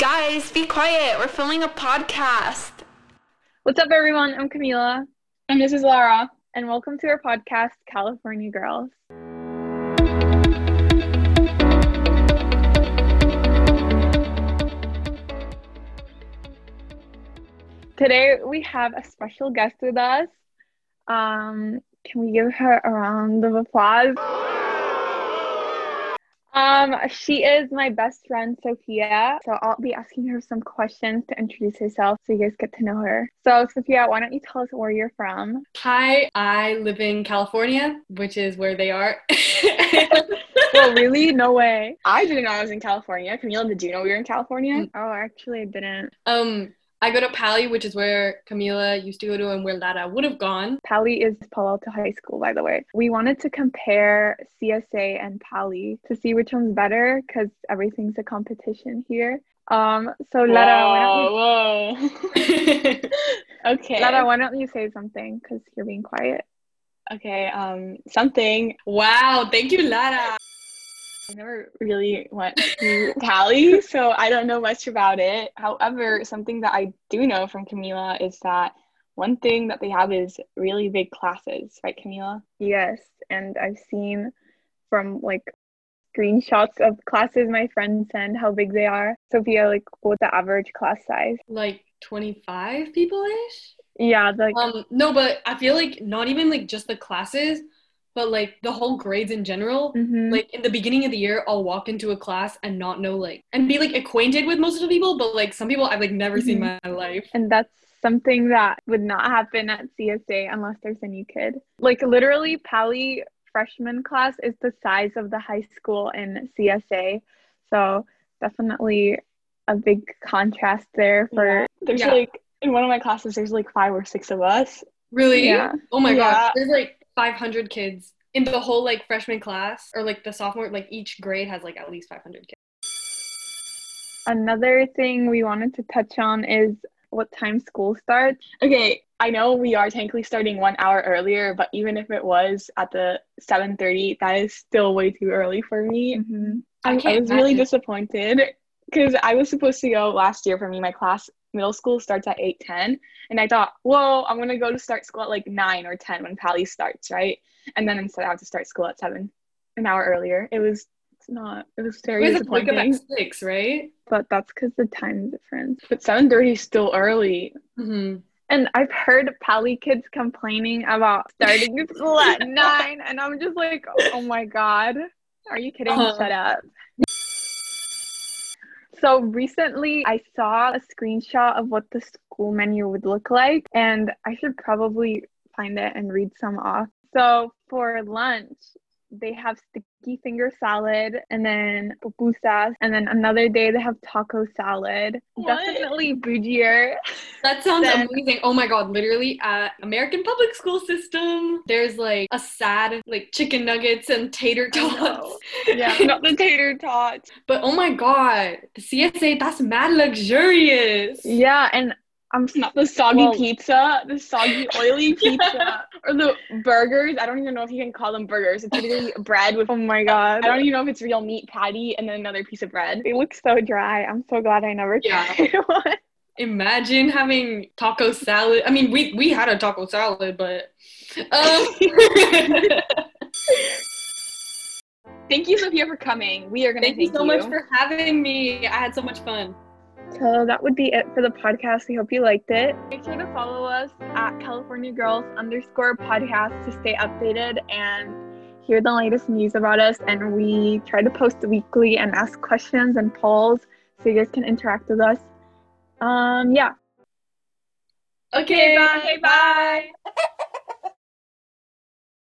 Guys, be quiet. We're filming a podcast. What's up, everyone? I'm Camila. And this is Lara. And welcome to our podcast, California Girls. Today, we have a special guest with us. Um, can we give her a round of applause? Um, she is my best friend, Sophia. So I'll be asking her some questions to introduce herself so you guys get to know her. So, Sophia, why don't you tell us where you're from? Hi, I live in California, which is where they are. well, really? No way. I didn't know I was in California. Camila, did you know we were in California? Oh, actually, I didn't. Um, I go to Pali, which is where Camila used to go to and where Lara would have gone. Pali is Palo Alto High School, by the way. We wanted to compare CSA and Pali to see which one's better because everything's a competition here. Um, so Lara, whoa, why don't you... okay. Lara, why don't you say something because you're being quiet. Okay, um, something. Wow, thank you, Lara. I never really went to Cali, so I don't know much about it. However, something that I do know from Camila is that one thing that they have is really big classes, right, Camila? Yes, and I've seen from like screenshots of classes my friends send how big they are. Sophia, like what's the average class size? Like 25 people ish? Yeah, like um no, but I feel like not even like just the classes, but like the whole grades in general mm-hmm. like in the beginning of the year i'll walk into a class and not know like and be like acquainted with most of the people but like some people i've like never mm-hmm. seen my life and that's something that would not happen at csa unless there's a new kid like literally pali freshman class is the size of the high school in csa so definitely a big contrast there for yeah. there's yeah. like in one of my classes there's like five or six of us really yeah oh my yeah. gosh there's like 500 kids in the whole like freshman class or like the sophomore like each grade has like at least 500 kids another thing we wanted to touch on is what time school starts okay i know we are technically starting one hour earlier but even if it was at the 7.30 that is still way too early for me mm-hmm. I, I, was imagine. really disappointed because i was supposed to go last year for me my class middle school starts at 8 10 and i thought whoa i'm going to go to start school at like 9 or 10 when pali starts right? And then instead i have to start school at 7 an hour earlier. It was it's not it was very it was disappointing. like six right? But that's because the time difference. But 7.30 is still early. Mm-hmm. and i've heard pali kids complaining about starting school at 9 and i'm just like oh my god. Are you kidding? Uh-huh. shut up so recently I saw a screenshot of what the school menu would look like, and I should probably find it and read some off. So for lunch, they have sticky finger salad and then pupusas and then another day they have taco salad what? definitely bougier that sounds than- amazing oh my god literally at american public school system there's like a sad like chicken nuggets and tater tots yeah not the tater tots but oh my god the csa that's mad luxurious yeah and I'm not the soggy well, pizza, the soggy oily pizza, or the burgers. I don't even know if you can call them burgers. It's literally bread with. Oh my god! I don't even know if it's real meat patty and then another piece of bread. They look so dry. I'm so glad I never yeah. tried one. Imagine having taco salad. I mean, we we had a taco salad, but. Um... thank you, Sophia, for coming. We are gonna thank, thank you so you. much for having me. I had so much fun. So that would be it for the podcast. We hope you liked it. Make sure to follow us at California Girls underscore podcast to stay updated and hear the latest news about us. And we try to post weekly and ask questions and polls so you guys can interact with us. Um, yeah. Okay, okay bye. Bye.